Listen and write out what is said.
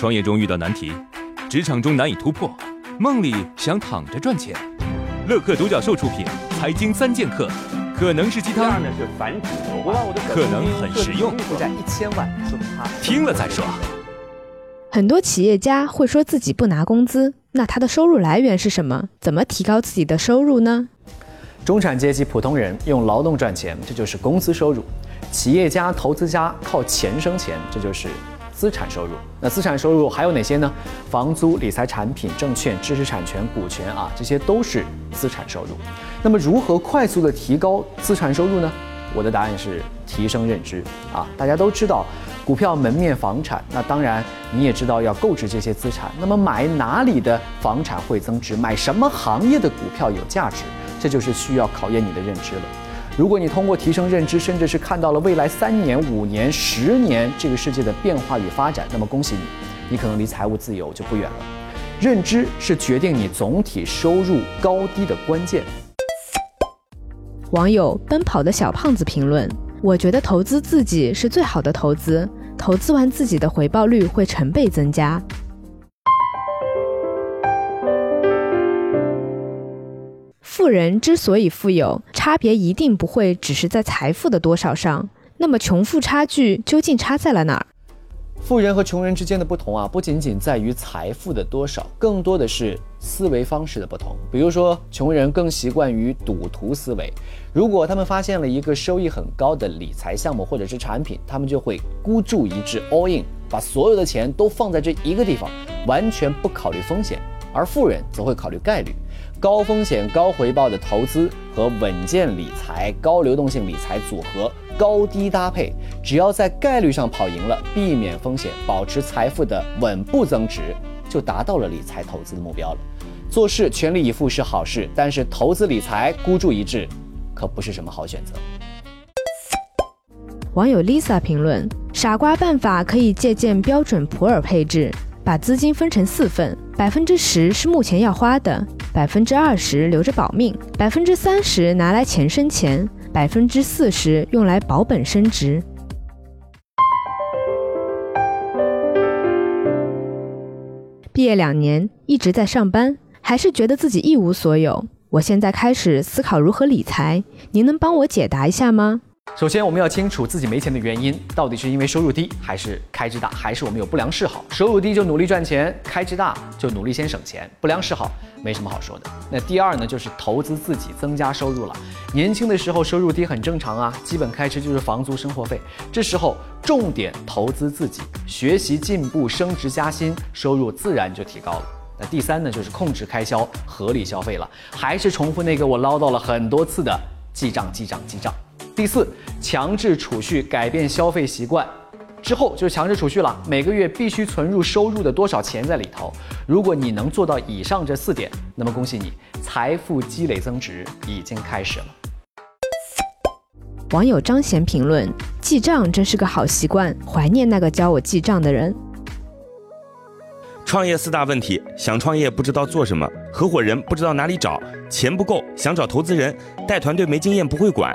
创业中遇到难题，职场中难以突破，梦里想躺着赚钱。乐客独角兽出品，《财经三剑客》可能是鸡汤，可能很实用。听了再说。很多企业家会说自己不拿工资，那他的收入来源是什么？怎么提高自己的收入呢？中产阶级普通人用劳动赚钱，这就是工资收入；企业家、投资家靠钱生钱，这就是。资产收入，那资产收入还有哪些呢？房租、理财产品、证券、知识产权、股权啊，这些都是资产收入。那么如何快速的提高资产收入呢？我的答案是提升认知啊！大家都知道股票、门面、房产，那当然你也知道要购置这些资产。那么买哪里的房产会增值？买什么行业的股票有价值？这就是需要考验你的认知了。如果你通过提升认知，甚至是看到了未来三年、五年、十年这个世界的变化与发展，那么恭喜你，你可能离财务自由就不远了。认知是决定你总体收入高低的关键。网友奔跑的小胖子评论：我觉得投资自己是最好的投资，投资完自己的回报率会成倍增加。富人之所以富有，差别一定不会只是在财富的多少上。那么，穷富差距究竟差在了哪儿？富人和穷人之间的不同啊，不仅仅在于财富的多少，更多的是思维方式的不同。比如说，穷人更习惯于赌徒思维，如果他们发现了一个收益很高的理财项目或者是产品，他们就会孤注一掷 all in，把所有的钱都放在这一个地方，完全不考虑风险。而富人则会考虑概率，高风险高回报的投资和稳健理财、高流动性理财组合高低搭配，只要在概率上跑赢了，避免风险，保持财富的稳步增值，就达到了理财投资的目标了。做事全力以赴是好事，但是投资理财孤注一掷，可不是什么好选择。网友 Lisa 评论：傻瓜办法可以借鉴标准普尔配置。把资金分成四份，百分之十是目前要花的，百分之二十留着保命，百分之三十拿来钱生钱，百分之四十用来保本升值。毕业两年，一直在上班，还是觉得自己一无所有。我现在开始思考如何理财，您能帮我解答一下吗？首先，我们要清楚自己没钱的原因，到底是因为收入低，还是开支大，还是我们有不良嗜好？收入低就努力赚钱，开支大就努力先省钱，不良嗜好没什么好说的。那第二呢，就是投资自己增加收入了。年轻的时候收入低很正常啊，基本开支就是房租、生活费，这时候重点投资自己，学习进步、升职加薪，收入自然就提高了。那第三呢，就是控制开销，合理消费了。还是重复那个我唠叨了很多次的记账、记账、记账。第四，强制储蓄，改变消费习惯，之后就是强制储蓄了。每个月必须存入收入的多少钱在里头。如果你能做到以上这四点，那么恭喜你，财富积累增值已经开始了。网友张贤评论：记账真是个好习惯，怀念那个教我记账的人。创业四大问题：想创业不知道做什么，合伙人不知道哪里找，钱不够想找投资人，带团队没经验不会管。